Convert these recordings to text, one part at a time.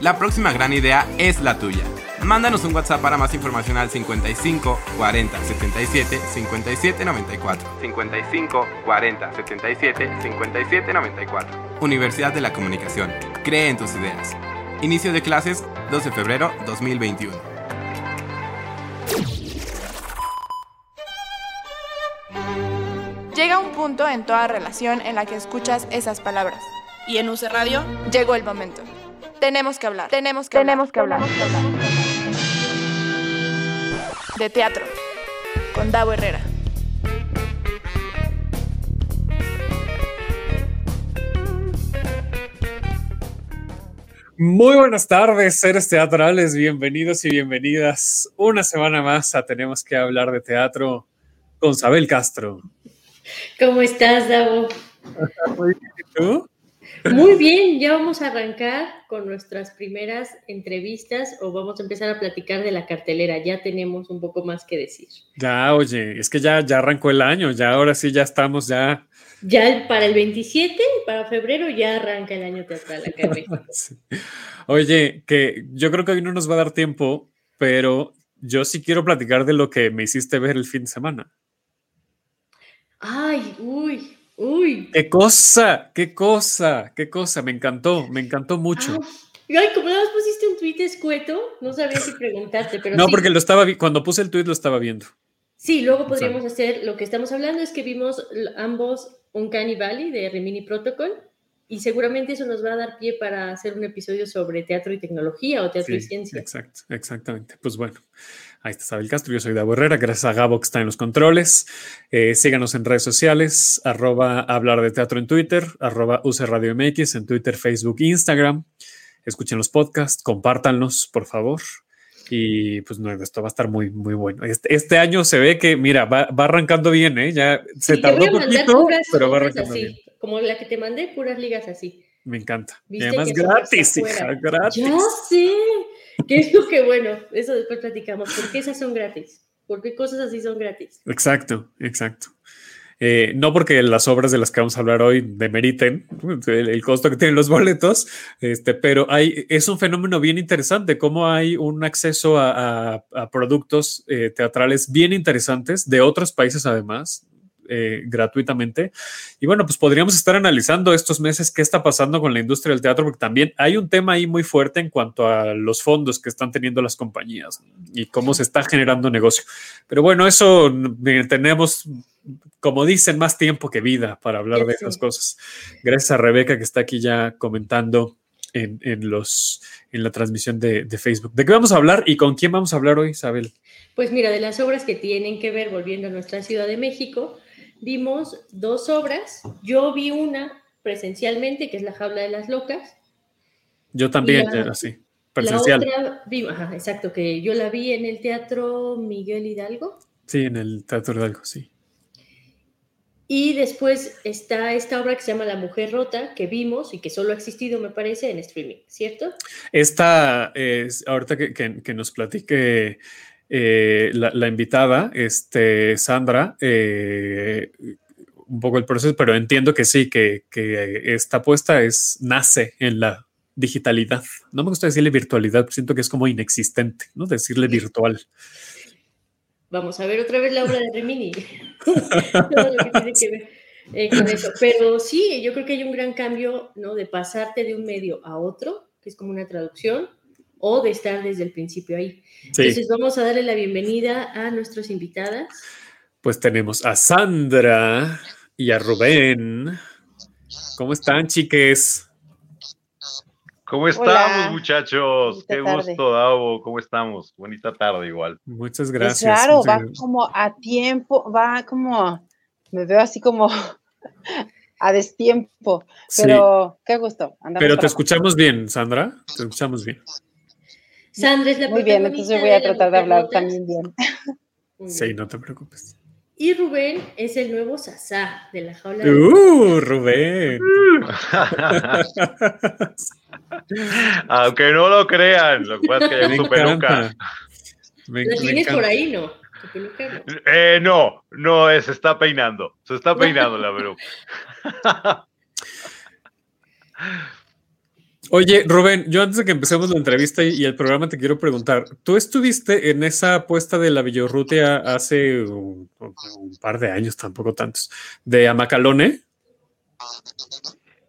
La próxima gran idea es la tuya. Mándanos un WhatsApp para más información al 55 40 77 57 94. 55 40 77 57 94. Universidad de la Comunicación. Cree en tus ideas. Inicio de clases 12 de febrero 2021. Llega un punto en toda relación en la que escuchas esas palabras. Y en UC Radio llegó el momento. Tenemos que hablar. Tenemos que tenemos hablar. Que hablar. De teatro. Con Davo Herrera. Muy buenas tardes, seres teatrales, bienvenidos y bienvenidas una semana más a Tenemos que hablar de teatro con Sabel Castro. ¿Cómo estás, Davo? Muy bien, ¿y tú? Muy bien, ya vamos a arrancar con nuestras primeras entrevistas o vamos a empezar a platicar de la cartelera. Ya tenemos un poco más que decir. Ya, oye, es que ya, ya arrancó el año, ya ahora sí ya estamos ya ya para el 27, para febrero, ya arranca el año teatral acá en México. Oye, que yo creo que hoy no nos va a dar tiempo, pero yo sí quiero platicar de lo que me hiciste ver el fin de semana. Ay, uy, uy. Qué cosa, qué cosa, qué cosa, me encantó, me encantó mucho. Ay, como nada más pusiste un tuit escueto, no sabía si preguntarte, pero No, porque lo estaba, cuando puse el tuit lo estaba viendo. Sí, luego podríamos hacer, lo que estamos hablando es que vimos ambos un Valley de Rimini Protocol y seguramente eso nos va a dar pie para hacer un episodio sobre teatro y tecnología o teatro y ciencia. Exacto, exactamente. Pues bueno, ahí está Sabel Castro, yo soy Davo Herrera, gracias a Gabo que está en los controles. Eh, síganos en redes sociales, arroba hablar de teatro en Twitter, arroba use radio MX en Twitter, Facebook, Instagram. Escuchen los podcasts, compártanlos, por favor. Y pues no, esto va a estar muy, muy bueno. Este, este año se ve que, mira, va, va arrancando bien, ¿eh? Ya se tardó un poquito, pero va arrancando así, bien. Como la que te mandé, puras ligas así. Me encanta. Y además gratis, hija, gratis. Ya sé. Que es lo que, bueno, eso después platicamos. ¿Por qué esas son gratis? ¿Por qué cosas así son gratis? Exacto, exacto. Eh, no porque las obras de las que vamos a hablar hoy demeriten el, costo que tienen los boletos, este, pero hay, es un fenómeno bien interesante, cómo hay un acceso a productos eh, teatrales bien interesantes de otros países además, eh, gratuitamente. Y bueno, pues podríamos estar analizando estos meses qué está pasando con la industria del teatro, porque también hay un tema ahí muy fuerte en cuanto a los fondos que están teniendo las compañías y cómo se está generando negocio. Pero bueno, eso tenemos como dicen, más tiempo que vida para hablar de estas cosas. Gracias a Rebeca que está aquí ya comentando en, en los, en la transmisión de, de, Facebook. ¿De qué vamos a hablar y con quién vamos a hablar hoy, Isabel? Pues mira, de las obras que tienen que ver, volviendo a nuestra Ciudad de México, vimos dos obras. Yo vi una presencialmente, que es La Jaula de las Locas. Yo también, la, así, presencial. La otra, vi, ajá, exacto, que yo la vi en el Teatro Miguel Hidalgo. Sí, en el Teatro Hidalgo, sí. Y después está esta obra que se llama La Mujer Rota, que vimos y que solo ha existido, me parece, en streaming, ¿cierto? Esta, es, ahorita que, que, que, nos platique eh, la, la, invitada, este, Sandra, eh, un poco el proceso, pero entiendo que sí, que, que esta apuesta es, nace en la digitalidad. No me gusta decirle virtualidad, siento que es como inexistente, ¿no? Decirle virtual vamos a ver otra vez la obra de Remini. Todo lo que tiene que ver eh, con eso. Pero sí, yo creo que hay un gran cambio, ¿no? De pasarte de un medio a otro, que es como una traducción, o de estar desde el principio ahí. Sí. Entonces vamos a darle la bienvenida a nuestras invitadas. Pues tenemos a Sandra y a Rubén. ¿Cómo están, chiques? ¿Cómo estamos, Hola. muchachos? Bonita Qué tarde. gusto, Davo. ¿Cómo estamos? Bonita tarde igual. Muchas gracias. Pues claro, Muchas va gracias. como a tiempo, va como, me veo así como a destiempo, pero sí. qué gusto. Andamos pero te escuchamos bien, Sandra. Te escuchamos bien. Sandra es la Muy bien, entonces voy a tratar de hablar también bien. Sí, no te preocupes. Y Rubén es el nuevo Sasá de la jaula. ¡Uh, Rubén! Aunque no lo crean, lo que pasa es que hay su peluca. ¿La tienes por ahí, no? Peluca, no? Eh, no, no, se está peinando. Se está peinando la peluca. Oye, Rubén, yo antes de que empecemos la entrevista y, el programa te quiero preguntar, ¿tú estuviste en esa apuesta de la Villorrutia hace un, par de años, tampoco tantos, de Amacalone?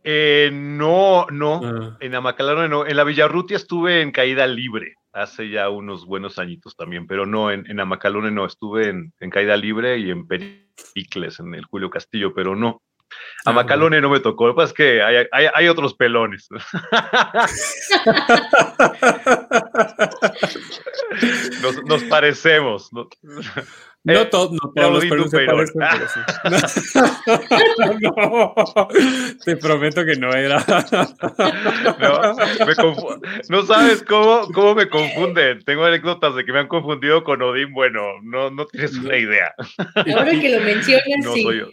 Eh, no, no, ah. en Amacalone no, en la Villarrutia estuve en caída libre hace ya unos buenos añitos también, pero no, en, Amacalone no, estuve en, en caída libre y en Pericles, en el Julio Castillo, pero no, a ah, Macalone no me tocó, lo que pasa es que hay, otros pelones. nos, parecemos. No, eh, todos los pelones se parecen, te prometo que no era. no, sabes cómo, cómo me confunden. Tengo anécdotas de que me han confundido con Odín. Bueno, no, no tienes una idea. Ahora que lo mencionas, no sí. Soy yo.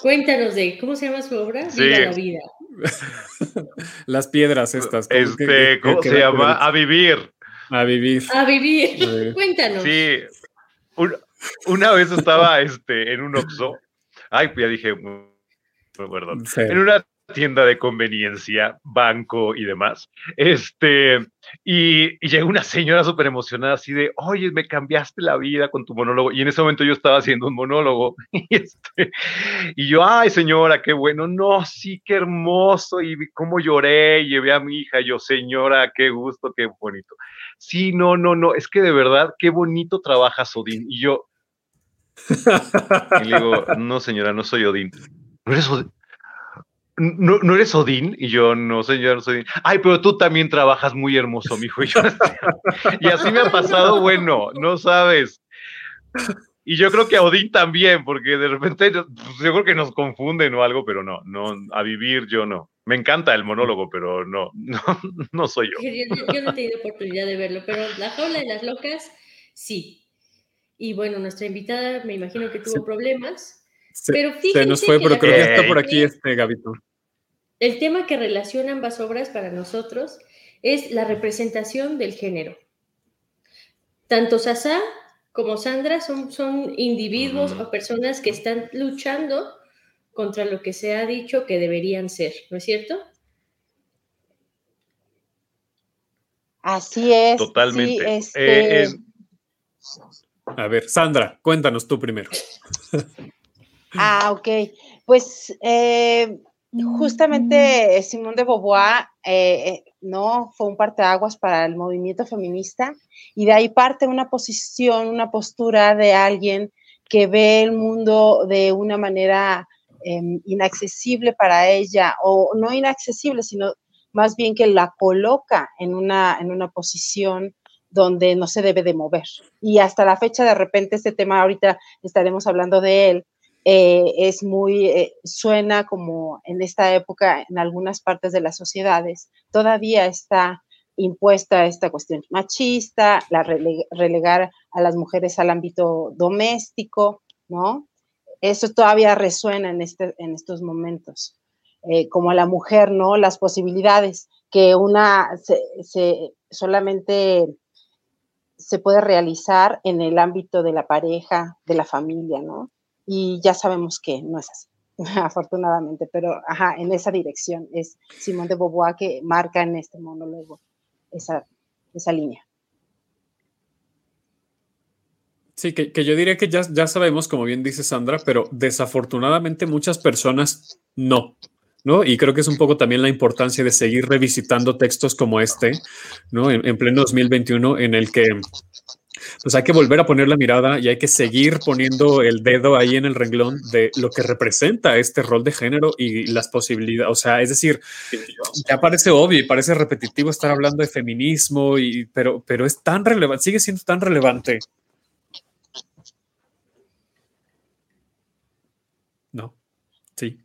Cuéntanos de cómo se llama su obra. Viva la vida. Las piedras estas. Este, ¿cómo se llama? A vivir. A vivir. A vivir. Cuéntanos. Sí. una vez estaba este, en un Oxxo. Ay, pues ya dije, perdón. En una tienda de conveniencia, banco y demás. Este, y, llegó una señora súper emocionada, así de, oye, me cambiaste la vida con tu monólogo. Y en ese momento yo estaba haciendo un monólogo. Y, este, y yo, ay, señora, qué bueno. No, sí, qué hermoso. Y cómo lloré, y llevé a mi hija. Y yo, señora, qué gusto, qué bonito. Sí, no, no, no, es que de verdad, qué bonito trabaja Odín. Y yo, y le digo, no, señora, no soy Odín. ¿No eres Odín? ¿No, ¿No, eres Odín? Y yo, no, señor, soy Odín. Ay, pero tú también trabajas muy hermoso, mijo. Y, yo, y así me ha pasado, bueno, no sabes. Y yo creo que a Odín también, porque de repente pues, yo creo que nos confunden o algo, pero no, no, a vivir yo no. Me encanta el monólogo, pero no, no, no soy yo. Yo, no he tenido oportunidad de verlo, pero La jaula de las locas, sí. Y bueno, nuestra invitada me imagino que tuvo problemas se, nos fue, pero creo que está por aquí este Gabito. El tema que relaciona ambas obras para nosotros es la representación del género. Tanto Sasa como Sandra son, son individuos o personas que están luchando contra lo que se ha dicho que deberían ser, ¿no es cierto? Así es. Totalmente. Eh, este A ver, Sandra, cuéntanos tú primero. Ah, ok. Pues eh, justamente Simón de Beauvoir, eh, eh, ¿no? Fue un parteaguas para el movimiento feminista y de ahí parte una posición, una postura de alguien que ve el mundo de una manera em, inaccesible para ella, o no inaccesible, sino más bien que la coloca en una, en una posición donde no se debe de mover. Y hasta la fecha, de repente, este tema, ahorita estaremos hablando de él, eh, es muy, eh, suena como en esta época en algunas partes de las sociedades, todavía está impuesta esta cuestión machista, la relegar a las mujeres al ámbito doméstico, ¿no? Eso todavía resuena en, este, en estos momentos. Eh, como la mujer, ¿no? Las posibilidades que una se, solamente se puede realizar en el ámbito de la pareja, de la familia, ¿no? Y ya sabemos que no es así, afortunadamente, pero ajá, en esa dirección es Simón de Beauvoir que marca en este monólogo esa, esa línea. Sí, que, que, yo diría que ya, ya sabemos, como bien dice Sandra, pero desafortunadamente muchas personas no. ¿no? Y creo que es un poco también la importancia de seguir revisitando textos como este, ¿no? En, en pleno 2021, en el que pues hay que volver a poner la mirada y hay que seguir poniendo el dedo ahí en el renglón de lo que representa este rol de género y las posibilidades. O sea, es decir, ya parece obvio y parece repetitivo estar hablando de feminismo, y, pero, pero es tan relevante, sigue siendo tan relevante. No, sí.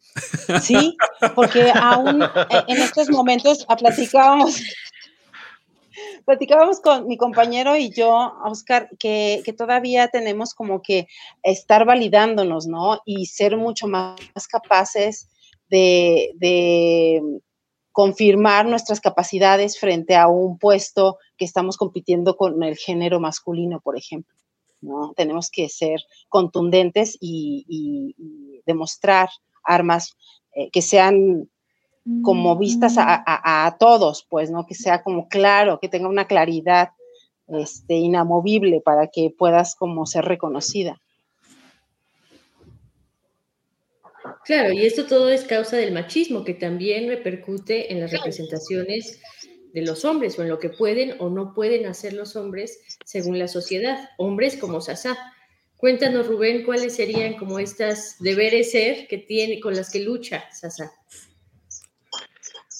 Sí, porque aún en estos momentos platicábamos platicábamos con mi compañero y yo, Oscar, que, todavía tenemos como que estar validándonos, ¿no? Y ser mucho más, capaces de, de, confirmar nuestras capacidades frente a un puesto que estamos compitiendo con el género masculino, por ejemplo. ¿no? Tenemos que ser contundentes y, demostrar armas eh, que sean como vistas a, todos, pues, ¿no? Que sea como claro, que tenga una claridad este, inamovible para que puedas como ser reconocida. Claro, y esto todo es causa del machismo, que también repercute en las representaciones de los hombres o en lo que pueden o no pueden hacer los hombres según la sociedad, hombres como Sasá. Cuéntanos, Rubén, cuáles serían como estas deberes ser que tiene, con las que lucha Sasá.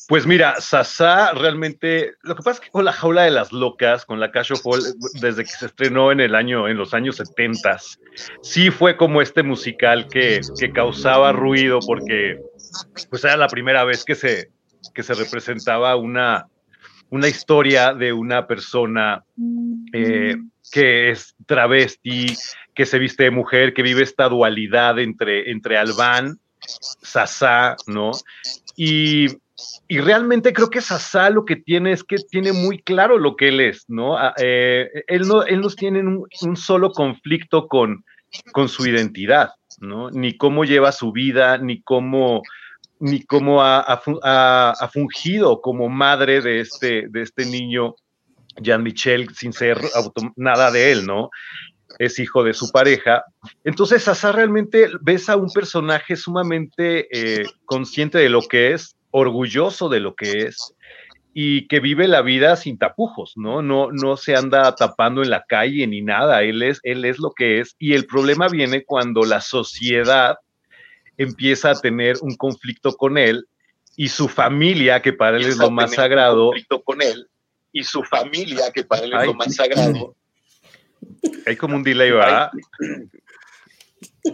Pues mira, Sasá realmente, lo que pasa es que con la jaula de las locas, con la Cash Fall, desde que se estrenó en el año, en los años 70, sí fue como este musical que, que causaba ruido porque pues era la primera vez que se, que se representaba una, una historia de una persona eh, que es travesti, que se viste de mujer, que vive esta dualidad entre, entre Albán, Sasá, ¿no? Y y realmente creo que Sasá lo que tiene es que tiene muy claro lo que él es, ¿no? Ah, eh, él no, él tiene un, solo conflicto con, con su identidad, ¿no? Ni cómo lleva su vida, ni cómo, ni cómo ha, fungido como madre de este, de este niño, Jean-Michel, sin ser nada de él, ¿no? Es hijo de su pareja. Entonces, Sasá realmente ves a un personaje sumamente eh, consciente de lo que es, orgulloso de lo que es y que vive la vida sin tapujos, ¿no? No, no se anda tapando en la calle ni nada, él es, él es lo que es. Y el problema viene cuando la sociedad empieza a tener un conflicto con él y su familia, que para él es lo más sagrado. conflicto con él y su familia, que para él es lo más sagrado. Hay como un delay, ¿verdad?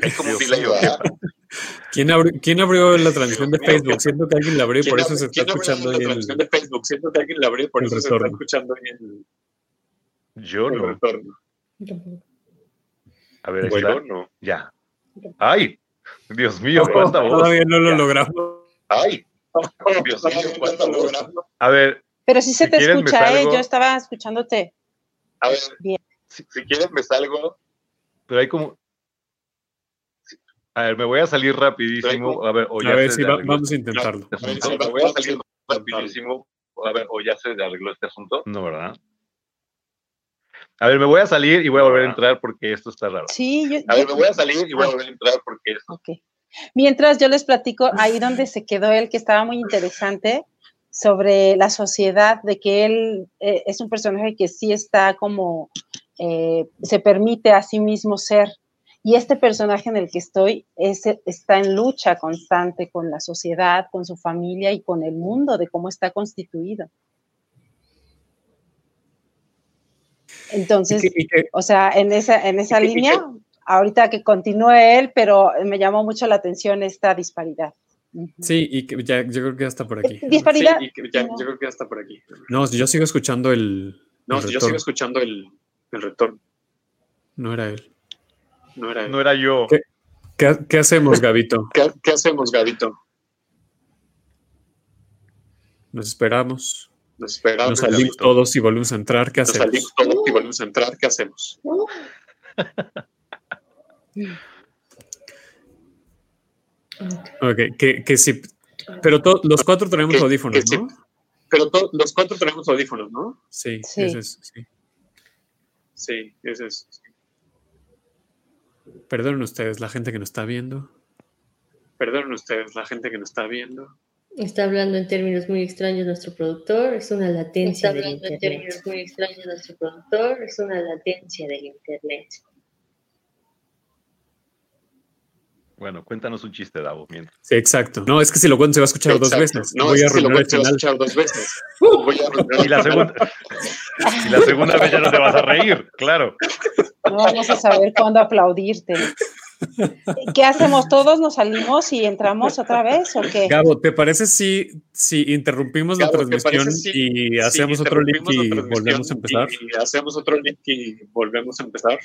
Hay como un delay, ¿verdad? ¿Quién, abrió, la transmisión de Facebook? Siento que alguien la abrió, por eso se está escuchando. La transmisión de Facebook, siento que alguien la abrió, por eso se está escuchando el. Yo no. Retorno. A ver, bueno, no. Ya. ¡Ay! Dios mío, cuánta voz. Todavía no lo logramos. ¡Ay! Dios mío, cuánta voz. A ver. Pero sí se te escucha, ¿eh? Yo estaba escuchándote. A ver, Bien. Si, si quieres me salgo. Pero hay como. A ver, me voy a salir rapidísimo. A ver, o ya a ver, vamos a intentarlo. me voy a salir rapidísimo. A ver, o ya se arregló este asunto. No, ¿verdad? A ver, me voy a salir y voy a volver a entrar porque esto está raro. Sí, yo, A ver, me voy a salir y voy a volver a entrar porque esto. Ok. Mientras yo les platico ahí donde se quedó él, que estaba muy interesante, sobre la sociedad, de que él eh, es un personaje que sí está como, eh, se permite a sí mismo ser y este personaje en el que estoy está en lucha constante con la sociedad, con su familia y con el mundo de cómo está constituido. Entonces, o sea, en esa, en esa línea, ahorita que continúe él, pero me llamó mucho la atención esta disparidad. Sí, y que ya, yo creo que ya está por aquí. ¿Disparidad? Sí, y ya, yo creo que ya está por aquí. No, yo sigo escuchando el. No, yo sigo escuchando el, el retorno. No era él. No era, no era yo. ¿Qué, hacemos, Gabito? ¿Qué, hacemos, Gabito? Nos esperamos. Nos esperamos. Nos salimos todos y volvemos a entrar. ¿Qué hacemos? Nos salimos todos y volvemos a entrar. ¿Qué hacemos? ok, que, que sí. Pero los cuatro tenemos audífonos, ¿no? Pero los cuatro tenemos audífonos, ¿no? Sí, sí. Ese es, sí. Sí, ese es. Perdonen ustedes, la gente que nos está viendo. Perdonen ustedes, la gente que nos está viendo. Está hablando en términos muy extraños nuestro productor, es una latencia del internet. en términos muy extraños nuestro productor, es una latencia del internet. Bueno, cuéntanos un chiste, Davo. Sí, exacto. No, es que si lo cuento se va a escuchar dos veces. No, voy a si lo cuento se va a escuchar dos veces. Voy a y, la segunda, y la segunda vez ya no te vas a reír, claro. No vamos a saber cuándo aplaudirte. ¿Qué hacemos todos? ¿Nos salimos y entramos otra vez o qué? Gabo, ¿te parece si, si interrumpimos la transmisión y hacemos otro link y volvemos a empezar? Y hacemos otro link y volvemos a empezar.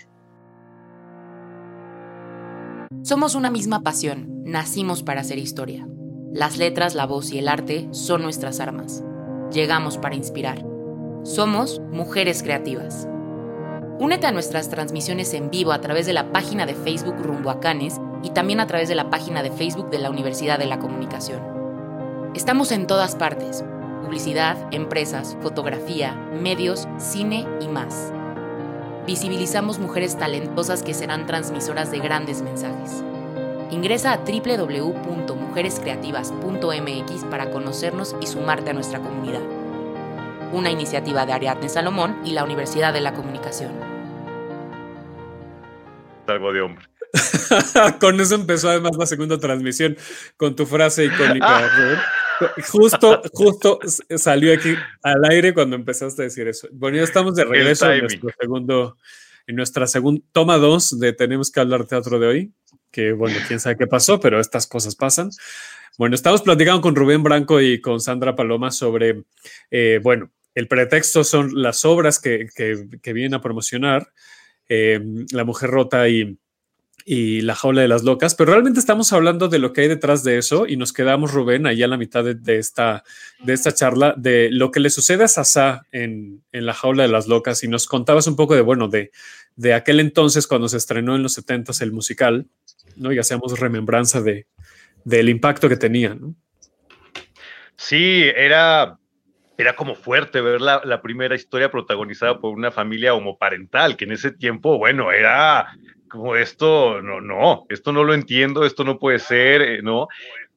Somos una misma pasión, nacimos para hacer historia. Las letras, la voz y el arte son nuestras armas. Llegamos para inspirar. Somos mujeres creativas. Únete a nuestras transmisiones en vivo a través de la página de Facebook Rumbo a Canes y también a través de la página de Facebook de la Universidad de la Comunicación. Estamos en todas partes. Publicidad, empresas, fotografía, medios, cine y más. Visibilizamos mujeres talentosas que serán transmisoras de grandes mensajes. Ingresa a www.mujerescreativas.mx para conocernos y sumarte a nuestra comunidad. Una iniciativa de Ariadne Salomón y la Universidad de la Comunicación algo de hombre. con eso empezó además la segunda transmisión, con tu frase icónica. justo, justo salió aquí al aire cuando empezaste a decir eso. Bueno, ya estamos de regreso en nuestro segundo, en nuestra segunda toma dos de Tenemos que hablar teatro de hoy, que bueno, quién sabe qué pasó, pero estas cosas pasan. Bueno, estamos platicando con Rubén Branco y con Sandra Paloma sobre, eh, bueno, el pretexto son las obras que, que, que vienen a promocionar eh, la Mujer Rota y, La Jaula de las Locas, pero realmente estamos hablando de lo que hay detrás de eso y nos quedamos, Rubén, ahí a la mitad de, esta, de esta charla, de lo que le sucede a Sasá en, La Jaula de las Locas y nos contabas un poco de, bueno, de, de aquel entonces cuando se estrenó en los 70 el musical, ¿no? Y hacíamos remembranza de, del impacto que tenía. Sí, era, era como fuerte ver la, primera historia protagonizada por una familia homoparental, que en ese tiempo, bueno, era como esto, no, no, esto no lo entiendo, esto no puede ser, eh, ¿no?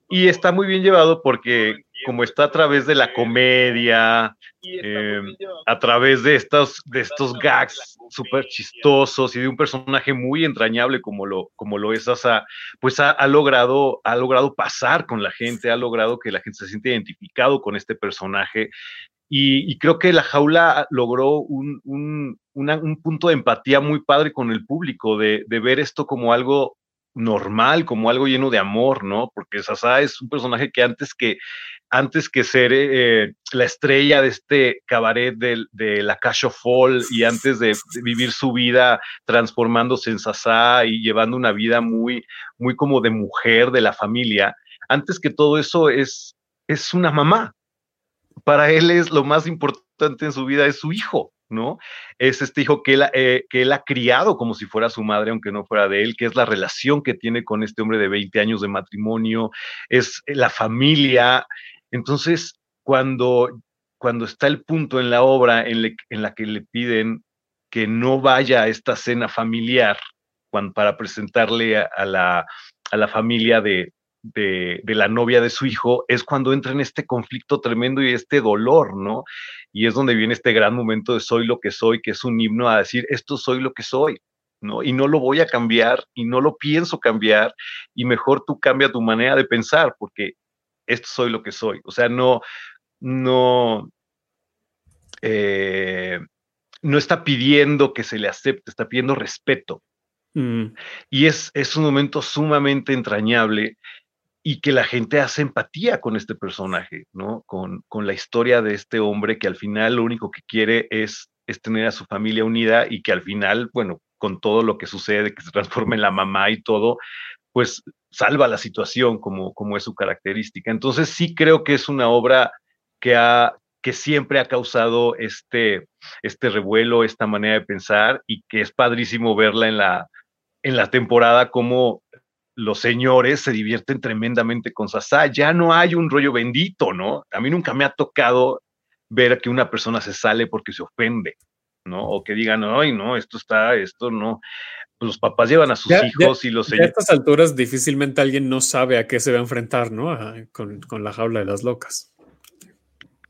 Y está muy bien llevado porque como está a través de la comedia, eh, a través de estos, de estos gags súper chistosos y de un personaje muy entrañable como lo, como lo es Asa, pues ha, logrado, ha logrado pasar con la gente, ha logrado que la gente se siente identificado con este personaje. Y, creo que la jaula logró un, un, un, punto de empatía muy padre con el público, de, de ver esto como algo normal, como algo lleno de amor, ¿no? Porque Sasa es un personaje que antes que, antes que ser eh, la estrella de este cabaret de, de la Cash Fall y antes de, vivir su vida transformándose en Sasa y llevando una vida muy, muy como de mujer de la familia, antes que todo eso es, es una mamá. Para él es lo más importante en su vida, es su hijo. ¿no? Es este hijo que él, eh, que él ha criado como si fuera su madre, aunque no fuera de él, que es la relación que tiene con este hombre de 20 años de matrimonio, es la familia. Entonces, cuando, cuando está el punto en la obra en, la que le piden que no vaya a esta cena familiar para presentarle a, la, a la familia de, de, la novia de su hijo, es cuando entra en este conflicto tremendo y este dolor, ¿no? Y es donde viene este gran momento de soy lo que soy, que es un himno a decir, esto soy lo que soy, ¿no? Y no lo voy a cambiar y no lo pienso cambiar y mejor tú cambia tu manera de pensar porque esto soy lo que soy. O sea, no, no, eh, no está pidiendo que se le acepte, está pidiendo respeto. Mm. Y es, es un momento sumamente entrañable y que la gente hace empatía con este personaje, ¿no? Con, con, la historia de este hombre que al final lo único que quiere es, es tener a su familia unida y que al final, bueno, con todo lo que sucede, que se transforma en la mamá y todo, pues salva la situación como, como es su característica. Entonces sí creo que es una obra que, ha, que siempre ha causado este, este revuelo, esta manera de pensar y que es padrísimo verla en la, en la temporada como los señores se divierten tremendamente con Sasá. Ya no hay un rollo bendito, ¿no? A mí nunca me ha tocado ver que una persona se sale porque se ofende, ¿no? O que digan, ay, no, esto está, esto no. Pues los papás llevan a sus hijos y los señores. A estas alturas difícilmente alguien no sabe a qué se va a enfrentar, ¿no? con, con, la jaula de las locas.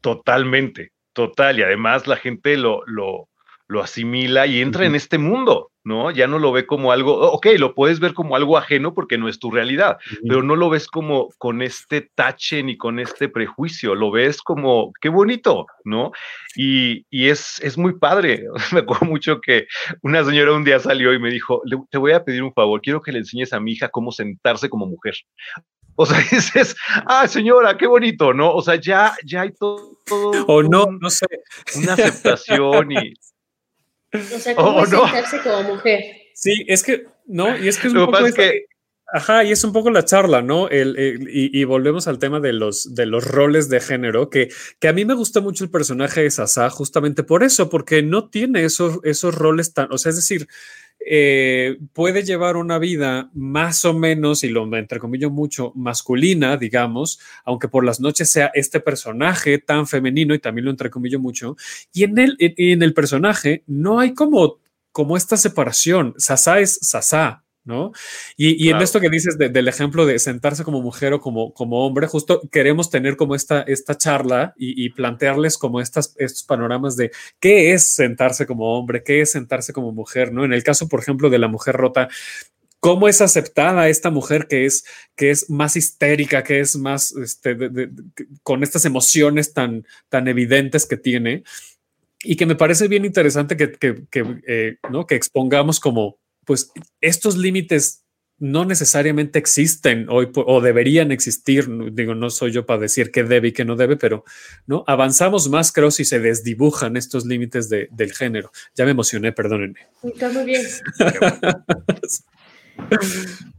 Totalmente, total. Y además la gente lo, lo, lo asimila y entra en este mundo, ¿no? Ya no lo ve como algo, ok, lo puedes ver como algo ajeno porque no es tu realidad, pero no lo ves como con este tache ni con este prejuicio, lo ves como, qué bonito, ¿no? Y, es, es muy padre. Me acuerdo mucho que una señora un día salió y me dijo, te voy a pedir un favor, quiero que le enseñes a mi hija cómo sentarse como mujer. O sea, dices, ah, señora, qué bonito, ¿no? O sea, ya, ya hay todo. o no, no sé. Una aceptación y, o sea, ¿cómo sentarse como mujer? Sí, es que, no, y es que es un poco... que... Ajá, y es un poco la charla, ¿no? El, y, volvemos al tema de los, de los roles de género, que, que a mí me gusta mucho el personaje de Sasa justamente por eso, porque no tiene esos, esos roles tan, o sea, es decir, eh, puede llevar una vida más o menos, y lo entrecomillo mucho, masculina, digamos, aunque por las noches sea este personaje tan femenino, y también lo entrecomillo mucho, y en el, en, el personaje no hay como, como esta separación. Sasa es Sasa, ¿no? Y, en esto que dices del ejemplo de sentarse como mujer o como, como hombre, justo queremos tener como esta, esta charla y, plantearles como estas, estos panoramas de qué es sentarse como hombre, qué es sentarse como mujer, ¿no? En el caso, por ejemplo, de la mujer rota, cómo es aceptada esta mujer que es, que es más histérica, que es más, este, con estas emociones tan, tan evidentes que tiene. Y que me parece bien interesante que, que, eh, ¿no? que expongamos como, pues estos límites no necesariamente existen hoy o deberían existir. Digo, no soy yo para decir qué debe y qué no debe, pero no avanzamos más, creo, si se desdibujan estos límites del género. Ya me emocioné, perdónenme. Está muy bien.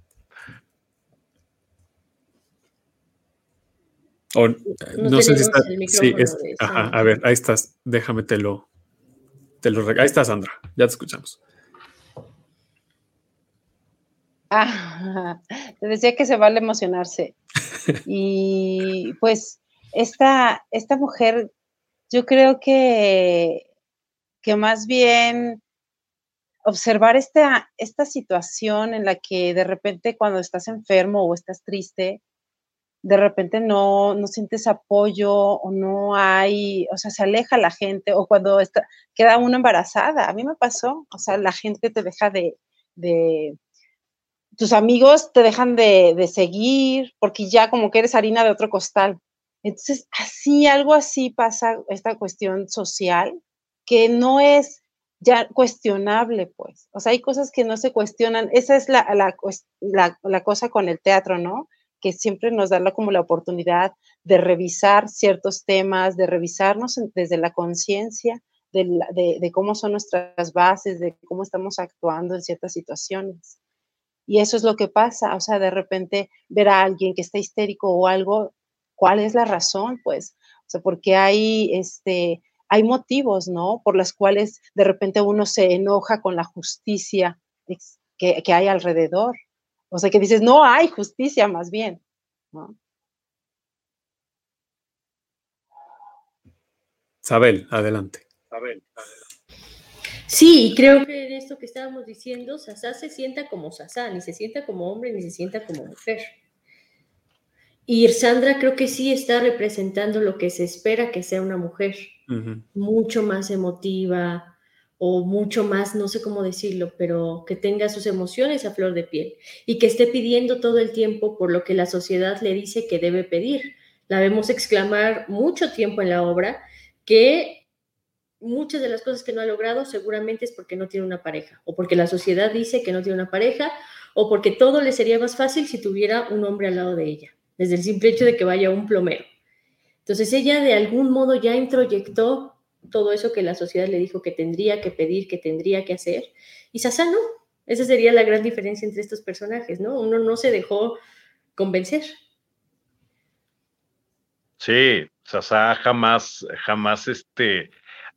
no, sé si está. Sí, a ver, ahí estás. Déjame te lo. Te lo ahí estás, Sandra. Ya te escuchamos. Ah, te decía que se vale emocionarse. Y pues esta, esta mujer, yo creo que, que más bien observar esta, esta situación en la que de repente cuando estás enfermo o estás triste, de repente no, no sientes apoyo o no hay, o sea, se aleja la gente o cuando está, queda una embarazada. A mí me pasó, o sea, la gente te deja de, tus amigos te dejan de, seguir porque ya como que eres harina de otro costal. Entonces, así, algo así pasa esta cuestión social que no es ya cuestionable, pues. O sea, hay cosas que no se cuestionan. Esa es la, la, cosa con el teatro, ¿no? Que siempre nos da como la oportunidad de revisar ciertos temas, de revisarnos desde la conciencia de cómo son nuestras bases, de cómo estamos actuando en ciertas situaciones. Y eso es lo que pasa, o sea, de repente ver a alguien que está histérico o algo, ¿cuál es la razón? Pues, o sea, porque hay, este, hay motivos, ¿no? Por las cuales de repente uno se enoja con la justicia que, que hay alrededor. O sea, que dices, no hay justicia más bien, ¿no? Sabel, adelante. Sabel, adelante. Sí, creo que en esto que estábamos diciendo, Sasá se sienta como Sasá, ni se sienta como hombre, ni se sienta como mujer. Y Sandra creo que sí está representando lo que se espera que sea una mujer, mucho más emotiva o mucho más, no sé cómo decirlo, pero que tenga sus emociones a flor de piel y que esté pidiendo todo el tiempo por lo que la sociedad le dice que debe pedir. La vemos exclamar mucho tiempo en la obra que muchas de las cosas que no ha logrado seguramente es porque no tiene una pareja, o porque la sociedad dice que no tiene una pareja, o porque todo le sería más fácil si tuviera un hombre al lado de ella, desde el simple hecho de que vaya un plomero. Entonces ella de algún modo ya introyectó todo eso que la sociedad le dijo que tendría que pedir, que tendría que hacer, y Sasa no. Esa sería la gran diferencia entre estos personajes, ¿no? Uno no se dejó convencer. Sí, Sasa jamás, jamás este,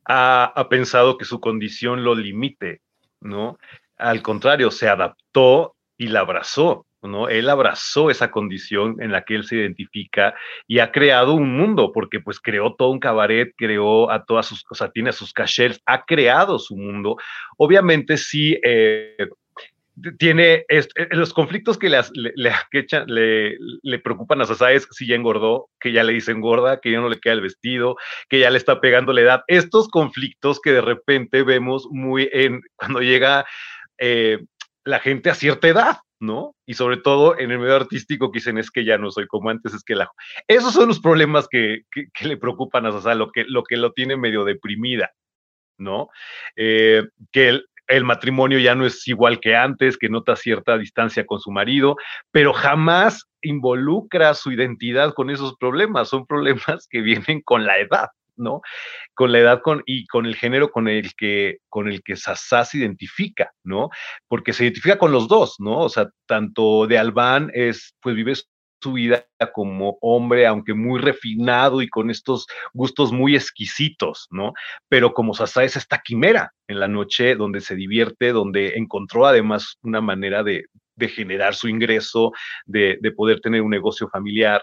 ha, pensado que su condición lo limite, ¿no? Al contrario, se adaptó y la abrazó, ¿no? Él abrazó esa condición en la que él se identifica y ha creado un mundo, porque pues creó todo un cabaret, creó a todas sus, o sea, tiene a sus cachets, ha creado su mundo. Obviamente sí, eh, tiene eh, los conflictos que, le, le, preocupan a Sasa es si ya engordó, que ya le dicen gorda, que ya no le queda el vestido, que ya le está pegando la edad. Estos conflictos que de repente vemos muy en cuando llega eh, la gente a cierta edad, ¿no? Y sobre todo en el medio artístico que dicen es que ya no soy como antes, es que la... Esos son los problemas que, le preocupan a Sasa, lo que, lo que lo tiene medio deprimida, ¿no? Eh, que el matrimonio ya no es igual que antes, que nota cierta distancia con su marido, pero jamás involucra su identidad con esos problemas. Son problemas que vienen con la edad, ¿no? Con la edad con, y con el género con el que, con el que Sasá se identifica, ¿no? Porque se identifica con los dos, ¿no? O sea, tanto de Albán es, pues vive su vida como hombre, aunque muy refinado y con estos gustos muy exquisitos, ¿no? Pero como Sasá es esta quimera en la noche donde se divierte, donde encontró además una manera de, generar su ingreso, de, poder tener un negocio familiar.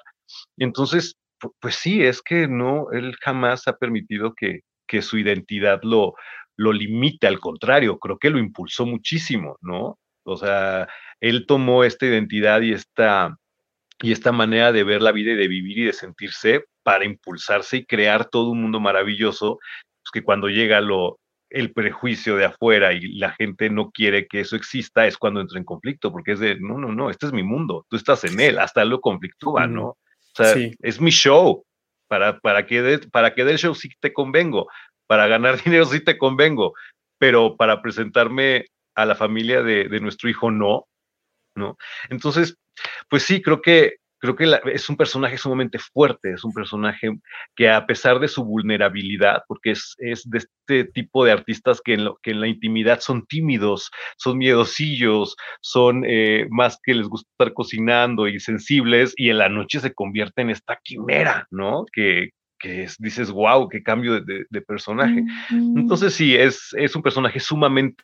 Entonces, pues sí, es que no, él jamás ha permitido que, que su identidad lo, lo limite, al contrario, creo que lo impulsó muchísimo, ¿no? O sea, él tomó esta identidad y esta y esta manera de ver la vida y de vivir y de sentirse para impulsarse y crear todo un mundo maravilloso, pues que cuando llega lo, el prejuicio de afuera y la gente no quiere que eso exista, es cuando entra en conflicto, porque es de, no, no, no, este es mi mundo, tú estás en él, hasta lo conflictúa, ¿no? O sea, es mi show, para, para, que de, para que del show sí te convengo, para ganar dinero sí te convengo, pero para presentarme a la familia de, de nuestro hijo no, ¿no? Entonces, pues sí, creo que, creo que es un personaje sumamente fuerte, es un personaje que a pesar de su vulnerabilidad, porque es, de este tipo de artistas que en, lo, que en la intimidad son tímidos, son miedosillos, son eh, más que les gusta estar cocinando y sensibles, y en la noche se convierte en esta quimera, ¿no? Que, que dices, wow, qué cambio de, personaje. Entonces sí, es, es un personaje sumamente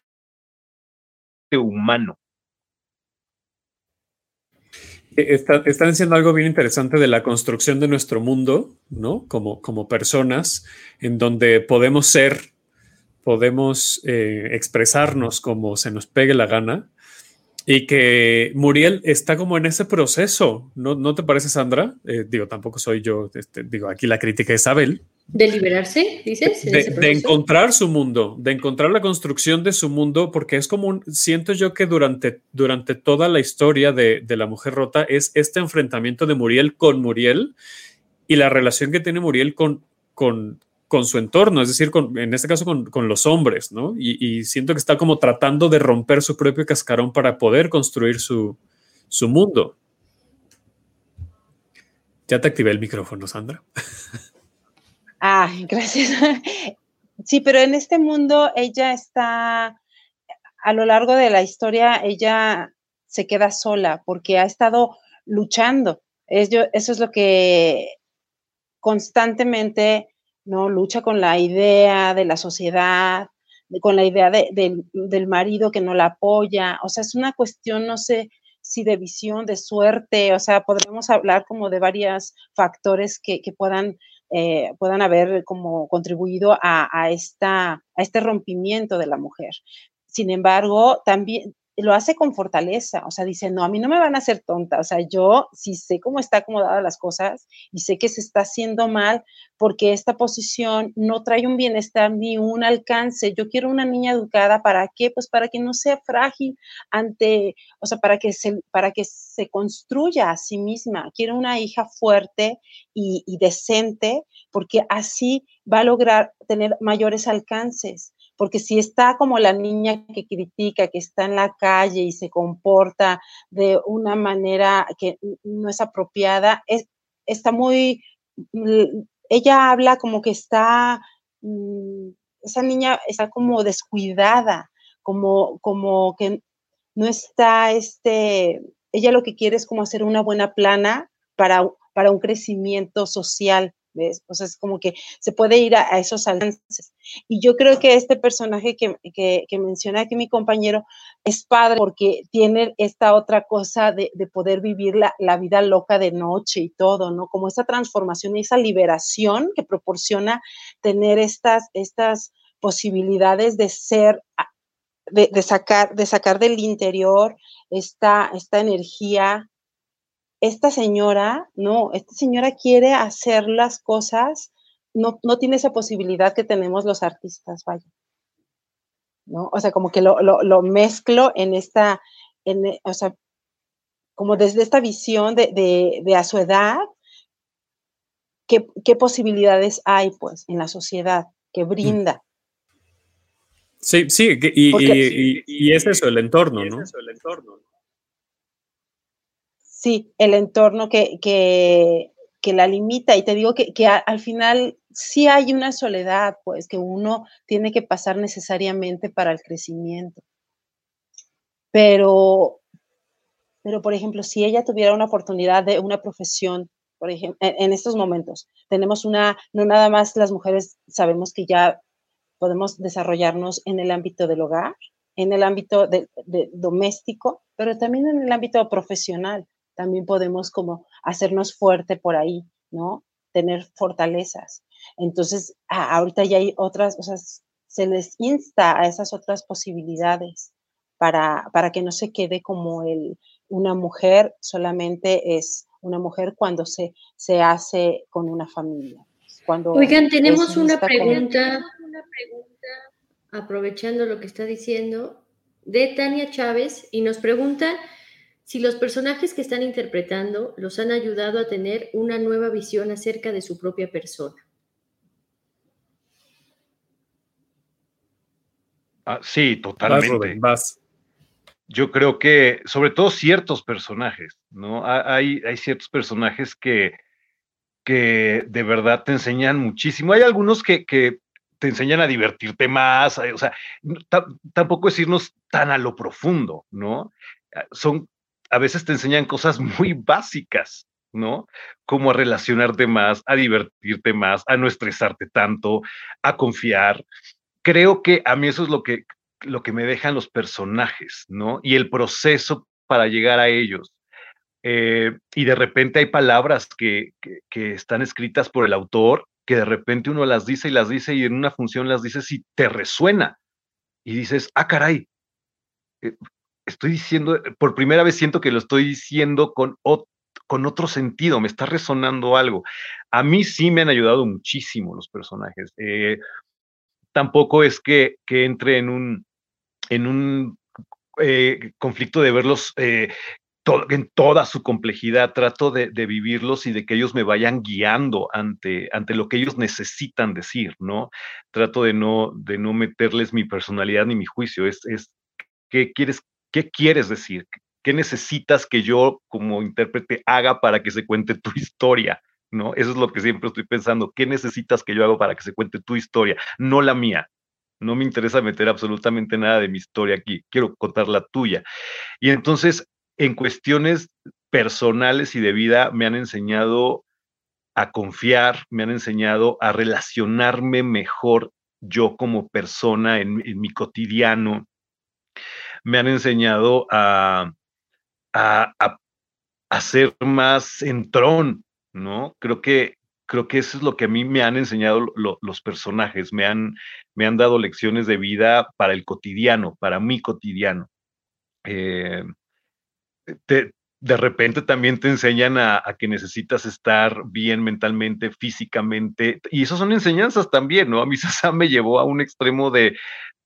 humano, eh, están diciendo algo bien interesante de la construcción de nuestro mundo, ¿no? Como, como personas, en donde podemos ser, podemos eh, expresarnos como se nos pegue la gana, y que Muriel está como en ese proceso, ¿no, ¿no te parece, Sandra? Eh, digo, tampoco soy yo, este, digo, aquí la crítica es Abel, ¿De liberarse, dices? De, encontrar su mundo, de encontrar la construcción de su mundo, porque es como un, siento yo que durante, durante toda la historia de, la mujer rota es este enfrentamiento de Muriel con Muriel y la relación que tiene Muriel con, con, con su entorno, es decir, con, en este caso con, los hombres, ¿no? Y, siento que está como tratando de romper su propio cascarón para poder construir su, su mundo. Ya te activé el micrófono, Sandra. Ah, gracias. Sí, pero en este mundo ella está, a lo largo de la historia, ella se queda sola porque ha estado luchando. eso es lo que constantemente no lucha con la idea de la sociedad, con la idea del marido que no la apoya. O sea, es una cuestión, no sé si de visión, de suerte, o sea, podremos hablar como de varios factores que, que puedan eh, puedan haber como contribuido a, esta, a este rompimiento de la mujer. Sin embargo, también lo hace con fortaleza, o sea, dice, no, a mí no me van a hacer tonta, o sea, yo sí sé cómo está acomodada las cosas y sé que se está haciendo mal porque esta posición no trae un bienestar ni un alcance. Yo quiero una niña educada, ¿para qué? Pues para que no sea frágil ante, o sea, para que se, para que se construya a sí misma. Quiero una hija fuerte y, y decente porque así va a lograr tener mayores alcances porque si está como la niña que critica, que está en la calle y se comporta de una manera que no es apropiada, es, está muy, ella habla como que está, mm, esa niña está como descuidada, como, como que no está, este, ella lo que quiere es como hacer una buena plana para, para un crecimiento social O sea, es como que se puede ir a, esos alcances. Y yo creo que este personaje que, menciona aquí mi compañero es padre porque tiene esta otra cosa de, poder vivir la, vida loca de noche y todo, ¿no? Como esa transformación y esa liberación que proporciona tener estas, estas posibilidades de ser, de, sacar, de sacar del interior esta, esta energía esta señora, no, esta señora quiere hacer las cosas, no, no tiene esa posibilidad que tenemos los artistas, vaya. ¿no? O sea, como que lo, lo, mezclo en esta, en, o sea, como desde esta visión de, de, de a su edad, ¿qué, ¿qué, posibilidades hay, pues, en la sociedad que brinda? Sí, sí, y, y, y, es eso, el entorno, ¿no? Es eso, el entorno. Sí, el entorno que, que, la limita. Y te digo que, que al final sí hay una soledad, pues, que uno tiene que pasar necesariamente para el crecimiento. Pero, pero, por ejemplo, si ella tuviera una oportunidad de una profesión, por ejemplo, en, estos momentos, tenemos una, no nada más las mujeres sabemos que ya podemos desarrollarnos en el ámbito del hogar, en el ámbito de, doméstico, pero también en el ámbito profesional. También podemos como hacernos fuerte por ahí, ¿no? Tener fortalezas. Entonces, ahorita ya hay otras, o sea, se les insta a esas otras posibilidades para, para que no se quede como el, una mujer solamente es una mujer cuando se, se hace con una familia. Cuando Oigan, tenemos una pregunta, una pregunta, aprovechando lo que está diciendo, de Tania Chávez, y nos pregunta si los personajes que están interpretando los han ayudado a tener una nueva visión acerca de su propia persona. Ah, sí, totalmente. Yo creo que, sobre todo ciertos personajes, ¿no? Hay, hay ciertos personajes que, que de verdad te enseñan muchísimo. Hay algunos que, que te enseñan a divertirte más, o sea, tampoco es irnos tan a lo profundo, ¿no? Ah, son, a veces te enseñan cosas muy básicas, ¿no? Como a relacionarte más, a divertirte más, a no estresarte tanto, a confiar creo que a mí eso es lo que, lo que me dejan los personajes, ¿no? Y el proceso para llegar a ellos. Eh, y de repente hay palabras que, que, están escritas por el autor que de repente uno las dice y las dice y en una función las dices y te resuena. Y dices, ah, caray, eh, estoy diciendo, por primera vez siento que lo estoy diciendo con, con otro sentido, me está resonando algo. A mí sí me han ayudado muchísimo los personajes. Eh, tampoco es que, entre en un, en un eh, conflicto de verlos eh, en toda su complejidad. Trato de, vivirlos y de que ellos me vayan guiando ante, ante lo que ellos necesitan decir, ¿no? Trato de no, de no meterles mi personalidad ni mi juicio. Es, es ¿qué, quieres, ¿qué quieres decir? ¿Qué necesitas que yo como intérprete haga para que se cuente tu historia? ¿no? Eso es lo que siempre estoy pensando. ¿Qué necesitas que yo haga para que se cuente tu historia? No la mía. No me interesa meter absolutamente nada de mi historia aquí. Quiero contar la tuya. Y entonces, en cuestiones personales y de vida, me han enseñado a confiar, me han enseñado a relacionarme mejor yo como persona en, mi cotidiano. Me han enseñado a, a, a ser más entrón, ¿no? Creo que, creo que eso es lo que a mí me han enseñado los personajes, me han, me han dado lecciones de vida para el cotidiano, para mi cotidiano. Eh, de repente también te enseñan a, que necesitas estar bien mentalmente, físicamente, y eso son enseñanzas también, ¿no? A mí Sasa me llevó a un extremo de